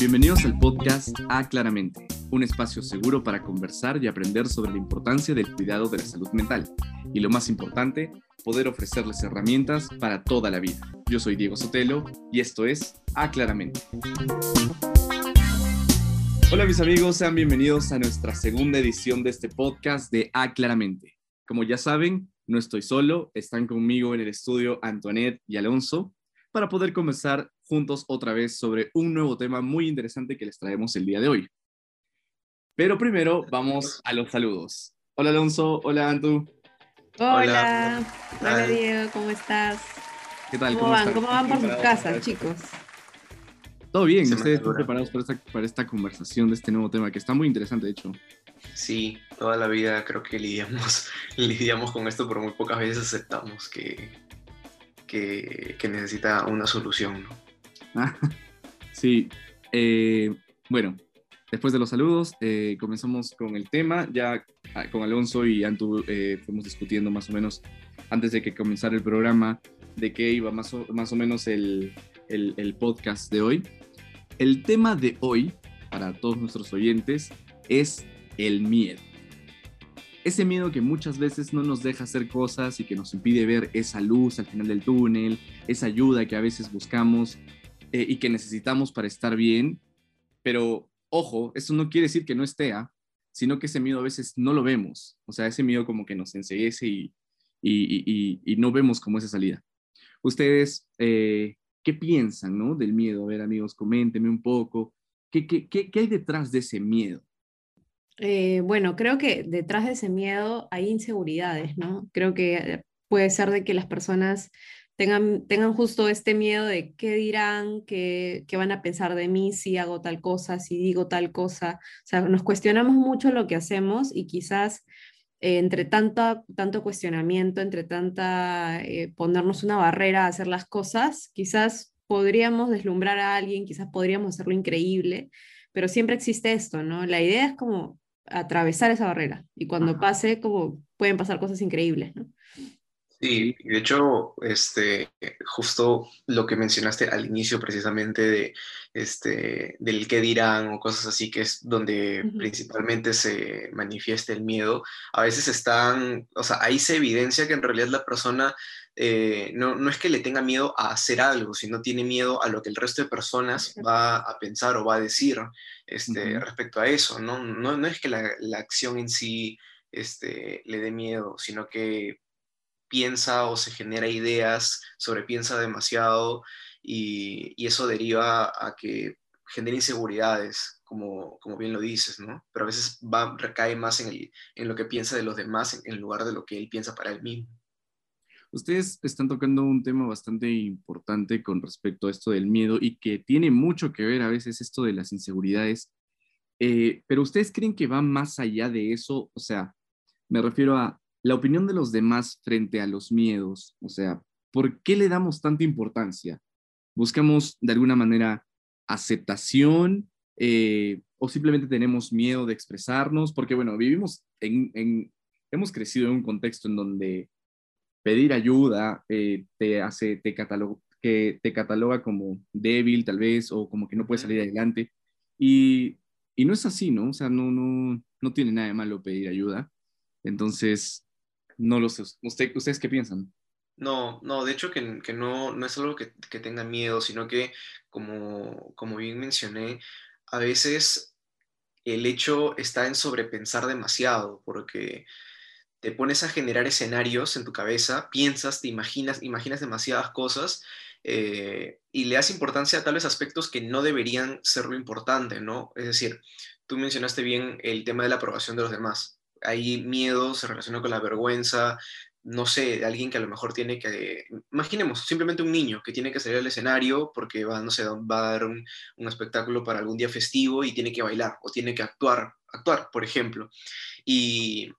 Bienvenidos al podcast A Claramente, un espacio seguro para conversar y aprender sobre la importancia del cuidado de la salud mental y lo más importante, poder ofrecerles herramientas para toda la vida. Yo soy Diego Sotelo y esto es A Claramente. Hola mis amigos, sean bienvenidos a nuestra segunda edición de este podcast de A Claramente. Como ya saben, no estoy solo, están conmigo en el estudio Antoinette y Alonso para poder conversar juntos otra vez sobre un nuevo tema muy interesante que les traemos el día de hoy. Pero primero vamos a los saludos. Hola Alonso, hola Antu. Hola, hola, Diego, ¿cómo estás? ¿Qué tal? ¿Cómo, van? ¿Cómo van por sus casas, chicos? Todo bien, ustedes están preparados para esta, para esta conversación de este nuevo tema que está muy interesante, de hecho. Sí, toda la vida creo que lidiamos, lidiamos con esto, pero muy pocas veces aceptamos que, que, necesita una solución. ¿no? sí, eh, bueno, después de los saludos, eh, comenzamos con el tema. Ya ah, con Alonso y Antu eh, fuimos discutiendo más o menos antes de que comenzara el programa de qué iba más o, más o menos el, el podcast de hoy. El tema de hoy, para todos nuestros oyentes, es el miedo. Ese miedo que muchas veces no nos deja hacer cosas y que nos impide ver esa luz al final del túnel, esa ayuda que a veces buscamos eh, y que necesitamos para estar bien. Pero ojo, eso no quiere decir que no esté, ¿ah? sino que ese miedo a veces no lo vemos. O sea, ese miedo como que nos enseguece y, y, y, no vemos como esa salida. Ustedes, eh, ¿qué piensan ¿no? del miedo? A ver, amigos, coméntenme un poco. ¿Qué, qué, qué, qué hay detrás de ese miedo? Eh, bueno, creo que detrás de ese miedo hay inseguridades, ¿no? Creo que puede ser de que las personas tengan, tengan justo este miedo de qué dirán, qué, qué van a pensar de mí si hago tal cosa, si digo tal cosa. O sea, nos cuestionamos mucho lo que hacemos y quizás eh, entre tanto, tanto cuestionamiento, entre tanta eh, ponernos una barrera a hacer las cosas, quizás podríamos deslumbrar a alguien, quizás podríamos hacerlo increíble, pero siempre existe esto, ¿no? La idea es como atravesar esa barrera y cuando Ajá. pase, como pueden pasar cosas increíbles, ¿no? Sí, de hecho, este, justo lo que mencionaste al inicio precisamente de, este, del qué dirán o cosas así, que es donde principalmente se manifiesta el miedo, a veces están, o sea, ahí se evidencia que en realidad la persona eh, no, no es que le tenga miedo a hacer algo, sino tiene miedo a lo que el resto de personas va a pensar o va a decir este, respecto a eso, ¿no? No, no es que la, la acción en sí este, le dé miedo, sino que piensa o se genera ideas, sobrepiensa demasiado y, y eso deriva a que genera inseguridades, como, como bien lo dices, ¿no? Pero a veces va, recae más en, el, en lo que piensa de los demás en, lugar de lo que él piensa para él mismo. Ustedes están tocando un tema bastante importante con respecto a esto del miedo y que tiene mucho que ver a veces esto de las inseguridades. Eh, pero ustedes creen que va más allá de eso, o sea, me refiero a la opinión de los demás frente a los miedos, o sea, ¿por qué le damos tanta importancia? ¿Buscamos de alguna manera aceptación eh, o simplemente tenemos miedo de expresarnos? Porque bueno, vivimos en, en hemos crecido en un contexto en donde pedir ayuda eh, te hace, te cataloga, que te cataloga como débil tal vez o como que no puedes salir adelante. Y, y no es así, ¿no? O sea, no, no, no tiene nada de malo pedir ayuda. Entonces, no lo sé. ¿Usted, ¿Ustedes qué piensan? No, no, de hecho que, que no, no es algo que, que tenga miedo, sino que, como, como bien mencioné, a veces el hecho está en sobrepensar demasiado, porque te pones a generar escenarios en tu cabeza, piensas, te imaginas, imaginas demasiadas cosas eh, y le das importancia a tales aspectos que no deberían ser lo importante, ¿no? Es decir, tú mencionaste bien el tema de la aprobación de los demás. Hay miedo, se relaciona con la vergüenza, no sé, alguien que a lo mejor tiene que, imaginemos, simplemente un niño que tiene que salir al escenario porque va, no sé, va a dar un, un espectáculo para algún día festivo y tiene que bailar o tiene que actuar, actuar, por ejemplo. Y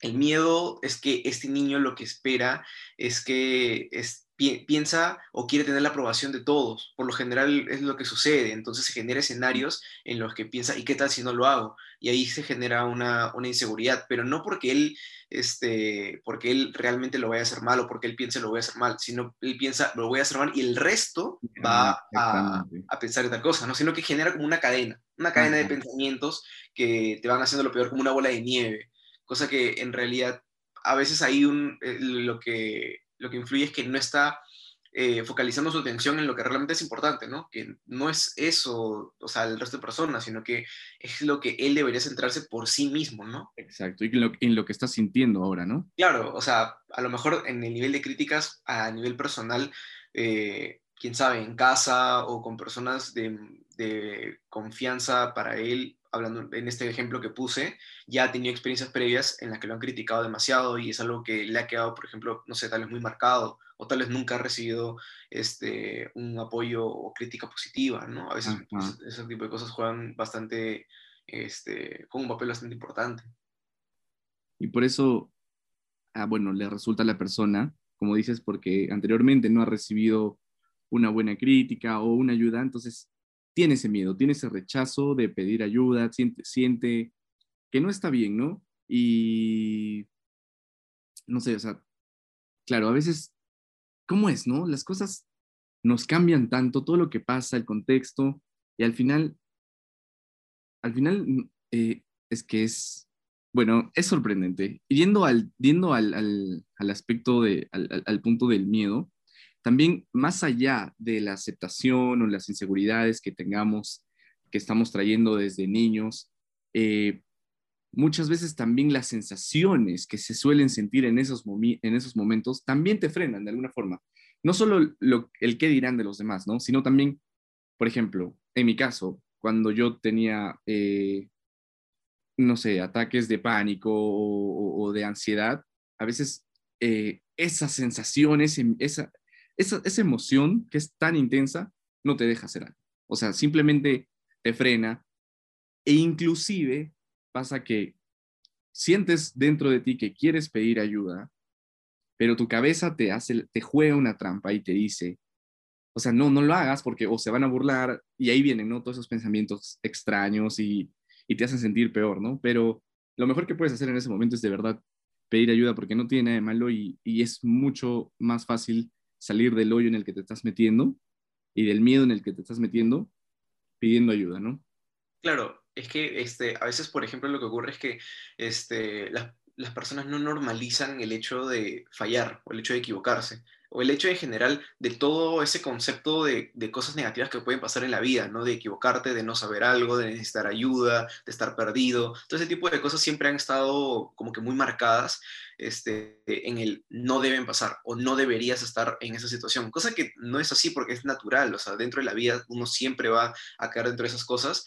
el miedo es que este niño lo que espera es que es piensa o quiere tener la aprobación de todos. Por lo general es lo que sucede. Entonces se genera escenarios en los que piensa, ¿y qué tal si no lo hago? Y ahí se genera una, una inseguridad, pero no porque él, este, porque él realmente lo vaya a hacer mal o porque él piense lo voy a hacer mal, sino él piensa lo voy a hacer mal y el resto va a, a pensar en tal cosa, ¿no? Sino que genera como una cadena, una cadena de pensamientos que te van haciendo lo peor como una bola de nieve, cosa que en realidad a veces ahí un, eh, lo que lo que influye es que no está eh, focalizando su atención en lo que realmente es importante, ¿no? Que no es eso, o sea, el resto de personas, sino que es lo que él debería centrarse por sí mismo, ¿no? Exacto, y en lo, en lo que está sintiendo ahora, ¿no? Claro, o sea, a lo mejor en el nivel de críticas, a nivel personal, eh, quién sabe, en casa o con personas de, de confianza para él, hablando en este ejemplo que puse, ya ha tenido experiencias previas en las que lo han criticado demasiado y es algo que le ha quedado, por ejemplo, no sé, tal vez muy marcado o tal vez nunca ha recibido este, un apoyo o crítica positiva, ¿no? A veces pues, ese tipo de cosas juegan bastante, este, con un papel bastante importante. Y por eso, ah, bueno, le resulta a la persona, como dices, porque anteriormente no ha recibido una buena crítica o una ayuda, entonces tiene ese miedo, tiene ese rechazo de pedir ayuda, siente, siente que no está bien, ¿no? Y no sé, o sea, claro, a veces, ¿cómo es, no? Las cosas nos cambian tanto, todo lo que pasa, el contexto, y al final, al final mm, eh, es que es, bueno, es sorprendente. Y yendo al, yendo al, al, aspecto, de, al, al punto del miedo, también más allá de la aceptación o las inseguridades que tengamos, que estamos trayendo desde niños, eh, muchas veces también las sensaciones que se suelen sentir en esos, en esos momentos también te frenan de alguna forma. No solo lo, el qué dirán de los demás, ¿no? Sino también, por ejemplo, en mi caso, cuando yo tenía, eh, no sé, ataques de pánico o, de ansiedad, a veces eh, esas sensaciones, esa, esa, emoción que es tan intensa no te deja hacer algo. O sea, simplemente te frena e inclusive pasa que sientes dentro de ti que quieres pedir ayuda, pero tu cabeza te hace, te juega una trampa y te dice, o sea, no, no lo hagas porque o se van a burlar y ahí vienen, ¿no? Todos esos pensamientos extraños y, te hacen sentir peor, ¿no? Pero lo mejor que puedes hacer en ese momento es de verdad pedir ayuda porque no tiene nada de malo y, y es mucho más fácil salir del hoyo en el que te estás metiendo y del miedo en el que te estás metiendo pidiendo ayuda, ¿no? Claro, es que este, a veces, por ejemplo, lo que ocurre es que este, las, las personas no normalizan el hecho de fallar o el hecho de equivocarse o el hecho en general de todo ese concepto de, de, cosas negativas que pueden pasar en la vida, ¿no? De equivocarte, de no saber algo, de necesitar ayuda, de estar perdido. Todo ese tipo de cosas siempre han estado como que muy marcadas este, en el no deben pasar o no deberías estar en esa situación. Cosa que no es así porque es natural, o sea, dentro de la vida uno siempre va a caer dentro de esas cosas.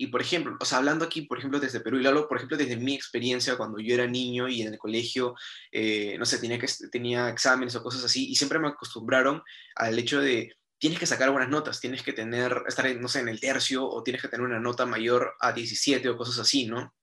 Y por ejemplo, o sea, hablando aquí, por ejemplo, desde Perú, y hablo, por ejemplo, desde mi experiencia cuando yo era niño y en el colegio, eh, no sé, tenía, que, tenía exámenes o cosas así, y siempre me acostumbraron al hecho de tienes que sacar buenas notas, tienes que tener, estar, no sé, en el tercio, o tienes que tener una nota mayor a 17 o cosas así, ¿no?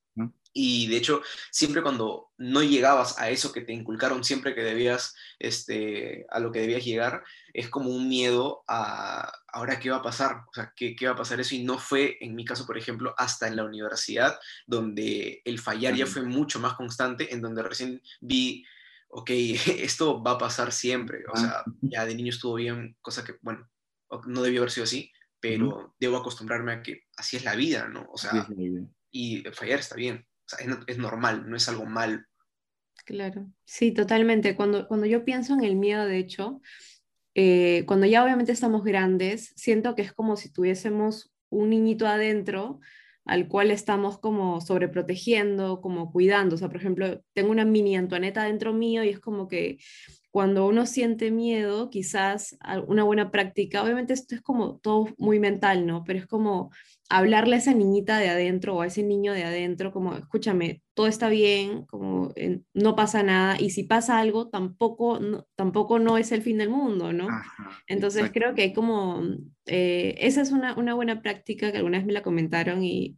Y de hecho, siempre cuando no llegabas a eso que te inculcaron siempre que debías, este, a lo que debías llegar, es como un miedo a, ahora qué va a pasar, o sea, qué, qué va a pasar eso. Y no fue, en mi caso, por ejemplo, hasta en la universidad, donde el fallar ya fue mucho más constante, en donde recién vi, ok, esto va a pasar siempre. O sea, ya de niño estuvo bien, cosa que, bueno, no debió haber sido así, pero debo acostumbrarme a que así es la vida, ¿no? O sea, y fallar está bien es, normal, no es algo mal. Claro, sí, totalmente. Cuando, cuando yo pienso en el miedo, de hecho, eh, cuando ya obviamente estamos grandes, siento que es como si tuviésemos un niñito adentro al cual estamos como sobreprotegiendo, como cuidando. O sea, por ejemplo, tengo una mini Antoineta dentro mío y es como que cuando uno siente miedo, quizás una buena práctica, obviamente esto es como todo muy mental, ¿no? Pero es como hablarle a esa niñita de adentro o a ese niño de adentro, como, escúchame, todo está bien, como no pasa nada, y si pasa algo, tampoco no, tampoco no es el fin del mundo, ¿no? Entonces creo que hay como, eh, esa es una, una, buena práctica que alguna vez me la comentaron y,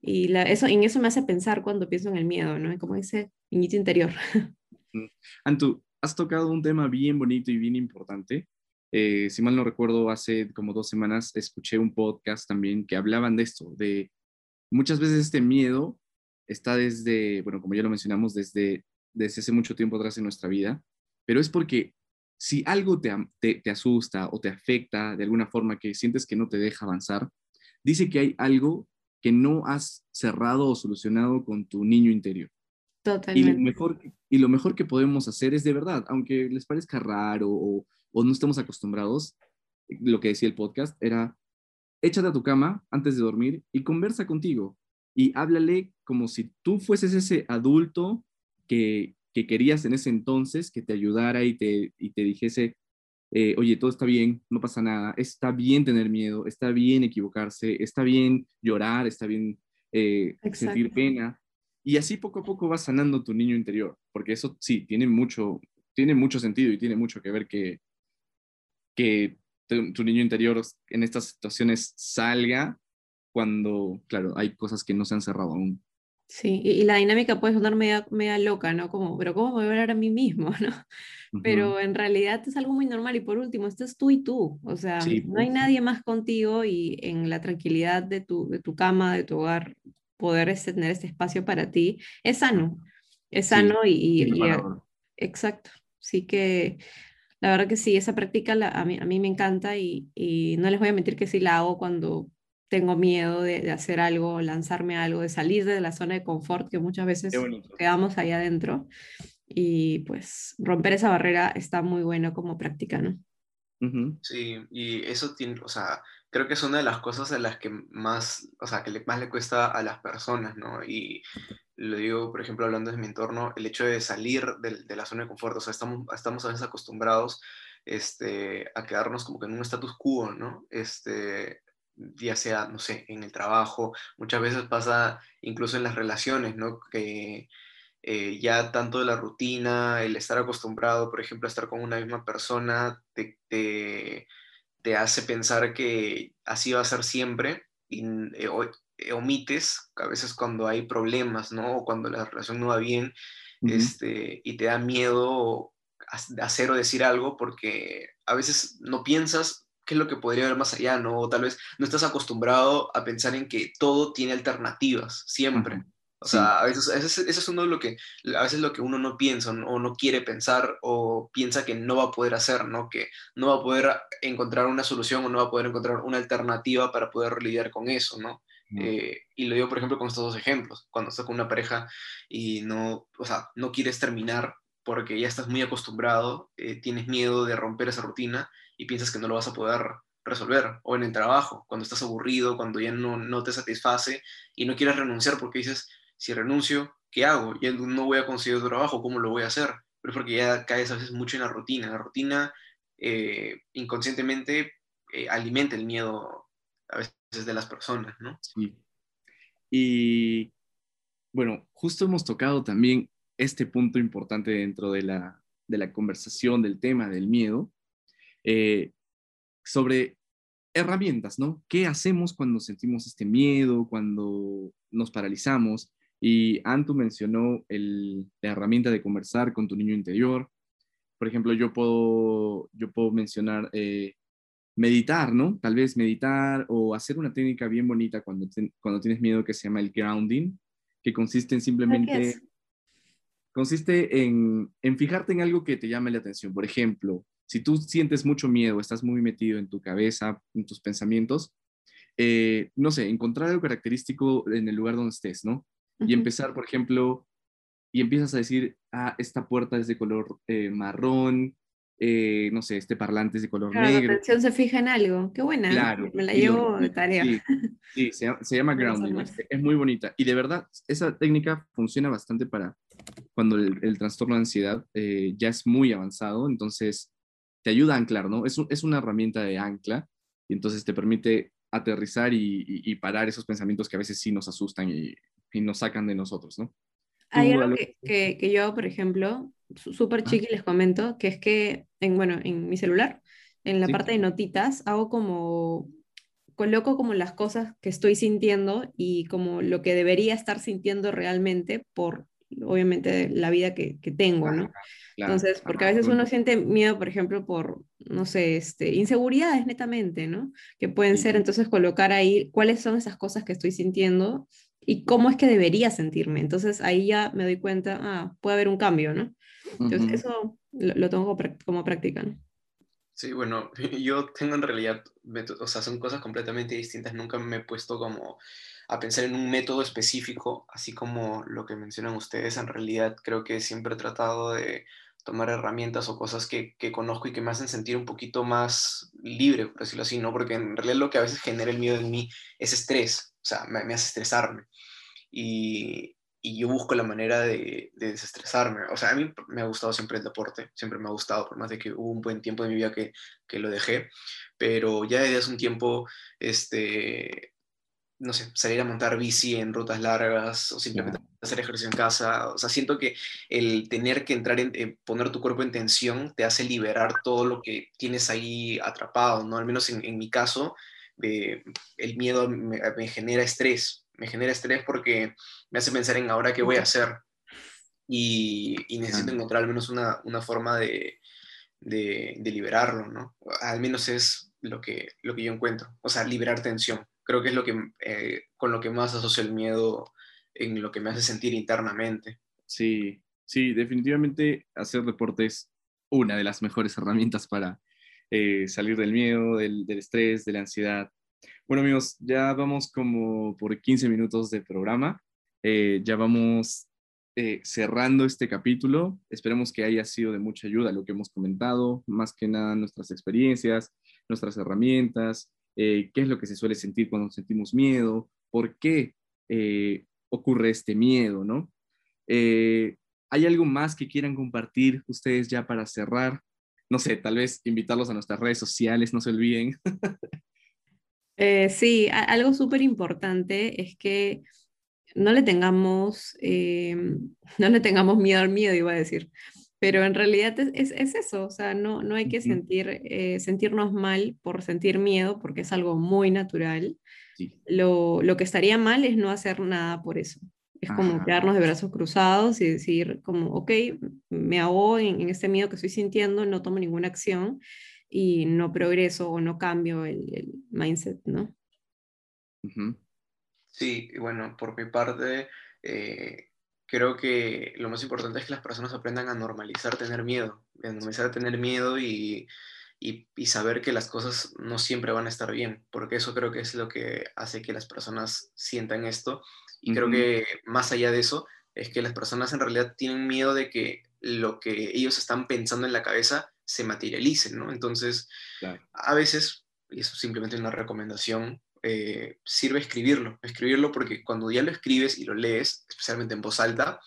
y la, eso, en eso me hace pensar cuando pienso en el miedo, ¿no? Como ese niñito interior. Antu, has tocado un tema bien bonito y bien importante. Eh, si mal no recuerdo, hace como dos semanas escuché un podcast también que hablaban de esto, de muchas veces este miedo está desde, bueno, como ya lo mencionamos, desde, desde hace mucho tiempo atrás en nuestra vida, pero es porque si algo te, te, asusta o te afecta de alguna forma que sientes que no te deja avanzar, dice que hay algo que no has cerrado o solucionado con tu niño interior. Totalmente. Y lo mejor, y lo mejor que podemos hacer es de verdad, aunque les parezca raro o, o no estemos acostumbrados, lo que decía el podcast era, échate a tu cama antes de dormir y conversa contigo y háblale como si tú fueses ese adulto que, que querías en ese entonces, que te ayudara y te, y te dijese, eh, oye, todo está bien, no pasa nada, está bien tener miedo, está bien equivocarse, está bien llorar, está bien eh, sentir pena. Y así poco a poco vas sanando tu niño interior, porque eso sí, tiene mucho, tiene mucho sentido y tiene mucho que ver que, que tu, niño interior en estas situaciones salga cuando, claro, hay cosas que no se han cerrado aún. Sí, y, la dinámica puede sonar media, media loca, ¿no? Como, pero ¿cómo me voy a hablar a mí mismo, ¿no? Pero en realidad es algo muy normal. Y por último, esto es tú y tú, o sea, no hay nadie más contigo y en la tranquilidad de tu, de tu cama, de tu hogar, poder tener este espacio para ti, es sano, es sano y, y, exacto, sí que la verdad que sí, esa práctica a, mí, a mí me encanta y, y, no les voy a mentir que sí la hago cuando tengo miedo de, hacer algo, lanzarme a algo, de salir de la zona de confort que muchas veces quedamos ahí adentro. Y pues romper esa barrera está muy bueno como práctica, ¿no? Sí, y eso tiene, o sea, creo que es una de las cosas a las que más, o sea, que más le cuesta a las personas, ¿no? Y lo digo, por ejemplo, hablando de mi entorno, el hecho de salir de, la zona de confort, o sea, estamos, estamos a veces acostumbrados este, a quedarnos como que en un status quo, ¿no? Este, ya sea, no sé, en el trabajo, muchas veces pasa incluso en las relaciones, ¿no? Que eh, ya tanto de la rutina, el estar acostumbrado, por ejemplo, a estar con una misma persona, te, te, hace pensar que así va a ser siempre y eh, eh, omites a veces cuando hay problemas, ¿no? O cuando la relación no va bien, este, y te da miedo hacer o decir algo porque a veces no piensas qué es lo que podría haber más allá, ¿no? O tal vez no estás acostumbrado a pensar en que todo tiene alternativas, siempre. O sea, a veces, eso es uno de lo que, a veces lo que uno no piensa o no quiere pensar o piensa que no va a poder hacer, ¿no? Que no va a poder encontrar una solución o no va a poder encontrar una alternativa para poder lidiar con eso, ¿no? Eh, y lo digo, por ejemplo, con estos dos ejemplos. Cuando estás con una pareja y no, o sea, no quieres terminar porque ya estás muy acostumbrado, eh, tienes miedo de romper esa rutina y piensas que no lo vas a poder resolver, o en el trabajo, cuando estás aburrido, cuando ya no, no te satisface y no quieres renunciar porque dices, si renuncio, ¿qué hago? Ya no voy a conseguir trabajo, ¿cómo lo voy a hacer? Pero es porque ya caes a veces mucho en la rutina. La rutina eh, inconscientemente alimenta el miedo a veces de las personas, ¿no? Sí. Y bueno, justo hemos tocado también este punto importante dentro de la, de la conversación del tema del miedo, eh, sobre herramientas, ¿no? ¿Qué hacemos cuando sentimos este miedo, cuando nos paralizamos? Y Antu mencionó el, la herramienta de conversar con tu niño interior. Por ejemplo, yo puedo, yo puedo mencionar eh, meditar, ¿no? Tal vez meditar o hacer una técnica bien bonita cuando, cuando tienes miedo que se llama el grounding, que consiste en simplemente... Consiste en, en fijarte en algo que te llame la atención. Por ejemplo, si tú sientes mucho miedo, estás muy metido en tu cabeza, en tus pensamientos, eh, no sé, encontrar algo característico en el lugar donde estés, ¿no? Y empezar, por ejemplo, y empiezas a decir, ah, esta puerta es de color eh, marrón, eh, no sé, este parlante es de color negro. La atención se fija en algo, qué buena, claro, me la llevo de tarea. Sí, se, llama, grounding, es, muy bonita. Y de verdad, esa técnica funciona bastante para cuando el, trastorno de ansiedad ya es muy avanzado, entonces te ayuda a anclar, ¿no? Es, es una herramienta de ancla y entonces te permite aterrizar y, parar esos pensamientos que a veces sí nos asustan y, nos sacan de nosotros, ¿no? Hay algo que, que, yo, por ejemplo, súper chiqui les comento, que es que, en, bueno, en mi celular, en la parte de notitas, hago como, coloco como las cosas que estoy sintiendo y como lo que debería estar sintiendo realmente por obviamente, la vida que, que tengo, ¿no? Entonces, porque a veces uno siente miedo, por ejemplo, por, no sé, este, inseguridades netamente, ¿no? Que pueden ser, entonces, colocar ahí cuáles son esas cosas que estoy sintiendo y cómo es que debería sentirme. Entonces, ahí ya me doy cuenta, ah, puede haber un cambio, ¿no? Entonces, eso lo, lo, tengo como práctica, ¿no? Sí, bueno, yo tengo en realidad, o sea, son cosas completamente distintas. Nunca me he puesto como a pensar en un método específico, así como lo que mencionan ustedes. En realidad, creo que siempre he tratado de tomar herramientas o cosas que, que, conozco y que me hacen sentir un poquito más libre, por decirlo así, ¿no? Porque en realidad lo que a veces genera el miedo en mí es estrés, o sea, me, me hace estresarme. Y, y, yo busco la manera de, de, desestresarme. O sea, a mí me ha gustado siempre el deporte, siempre me ha gustado, por más de que hubo un buen tiempo de mi vida que, que lo dejé, pero ya desde hace un tiempo, este, no sé, salir a montar bici en rutas largas o simplemente hacer ejercicio en casa. O sea, siento que el tener que entrar en, eh, poner tu cuerpo en tensión te hace liberar todo lo que tienes ahí atrapado, ¿no? Al menos en, en mi caso, eh, el miedo me, me, genera estrés. Me genera estrés porque me hace pensar en ahora qué voy a hacer. Y, y necesito encontrar al menos una, una forma de, de, de, liberarlo, ¿no? Al menos es lo que, lo que yo encuentro. O sea, liberar tensión creo que es lo que, eh, con lo que más asocio el miedo en lo que me hace sentir internamente. Sí, sí, definitivamente hacer deporte es una de las mejores herramientas para eh, salir del miedo, del, del, estrés, de la ansiedad. Bueno amigos, ya vamos como por 15 minutos de programa. Eh, ya vamos eh, cerrando este capítulo. Esperemos que haya sido de mucha ayuda lo que hemos comentado, más que nada nuestras experiencias, nuestras herramientas, eh, qué es lo que se suele sentir cuando sentimos miedo, por qué eh, ocurre este miedo, ¿no? Eh, ¿Hay algo más que quieran compartir ustedes ya para cerrar? No sé, tal vez invitarlos a nuestras redes sociales, no se olviden. sí, algo súper importante es que no le tengamos, no le tengamos miedo al miedo, iba a decir pero en realidad es, es, eso, o sea, no, no hay que sentir, eh, sentirnos mal por sentir miedo, porque es algo muy natural. Sí. Lo, lo, que estaría mal es no hacer nada por eso. Es como quedarnos de brazos cruzados y decir como, ok, me ahogo en, en, este miedo que estoy sintiendo, no tomo ninguna acción y no progreso o no cambio el, el mindset, ¿no? Sí, bueno, por mi parte, eh, creo que lo más importante es que las personas aprendan a normalizar tener miedo, a normalizar tener miedo y, y, y, saber que las cosas no siempre van a estar bien, porque eso creo que es lo que hace que las personas sientan esto. Y uh -huh. creo que más allá de eso, es que las personas en realidad tienen miedo de que lo que ellos están pensando en la cabeza se materialice, ¿no? Entonces, claro. a veces, y eso es simplemente una recomendación, eh, sirve escribirlo, escribirlo porque cuando ya lo escribes y lo lees, especialmente en voz alta,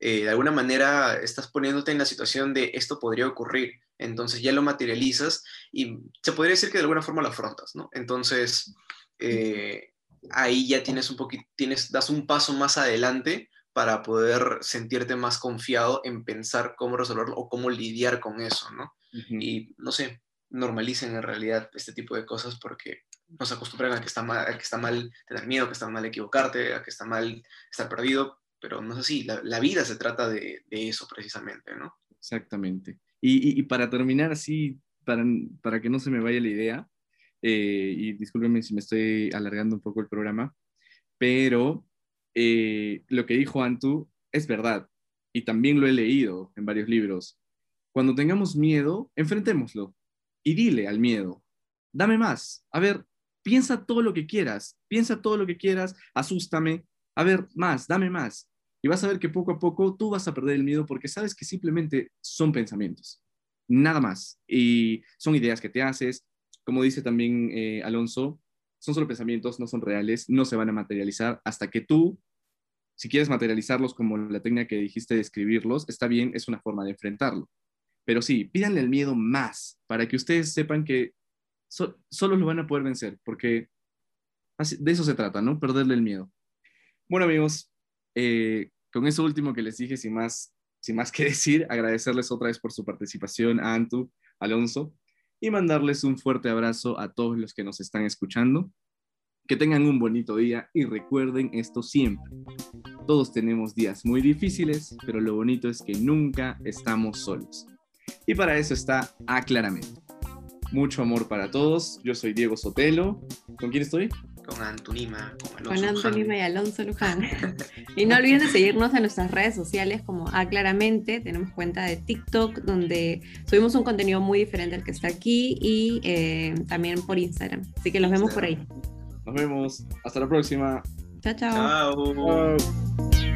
eh, de alguna manera estás poniéndote en la situación de esto podría ocurrir, entonces ya lo materializas y se podría decir que de alguna forma lo afrontas, ¿no? Entonces, eh, ahí ya tienes un poquito, tienes, das un paso más adelante para poder sentirte más confiado en pensar cómo resolverlo o cómo lidiar con eso, ¿no? Uh -huh. Y no sé, normalicen en realidad este tipo de cosas porque nos acostumbran a que está mal, a que está mal tener miedo, a que está mal equivocarte, a que está mal estar perdido, pero no es así, la, la vida se trata de, de, eso precisamente, ¿no? Exactamente. Y, y, y, para terminar así, para, para que no se me vaya la idea, eh, y discúlpenme si me estoy alargando un poco el programa, pero eh, lo que dijo Antu es verdad, y también lo he leído en varios libros. Cuando tengamos miedo, enfrentémoslo y dile al miedo, dame más, a ver, piensa todo lo que quieras, piensa todo lo que quieras, asústame, a ver, más, dame más. Y vas a ver que poco a poco tú vas a perder el miedo porque sabes que simplemente son pensamientos, nada más. Y son ideas que te haces, como dice también eh, Alonso, son solo pensamientos, no son reales, no se van a materializar hasta que tú, si quieres materializarlos como la técnica que dijiste de escribirlos, está bien, es una forma de enfrentarlo. Pero sí, pídanle el miedo más para que ustedes sepan que so, solo lo van a poder vencer, porque así, de eso se trata, ¿no? Perderle el miedo. Bueno, amigos, eh, con eso último que les dije, sin más, sin más que decir, agradecerles otra vez por su participación a Antu, Alonso, y mandarles un fuerte abrazo a todos los que nos están escuchando. Que tengan un bonito día y recuerden esto siempre. Todos tenemos días muy difíciles, pero lo bonito es que nunca estamos solos. Y para eso está Aclaramente. Mucho amor para todos. Yo soy Diego Sotelo. ¿Con quién estoy? Con Antonima, con Alonso Con Antonima y Alonso Luján. y no olviden de seguirnos en nuestras redes sociales como Aclaramente. Tenemos cuenta de TikTok donde subimos un contenido muy diferente al que está aquí y eh, también por Instagram. Así que los vemos por ahí. Nos vemos. Hasta la próxima. Chao, chao. Chao.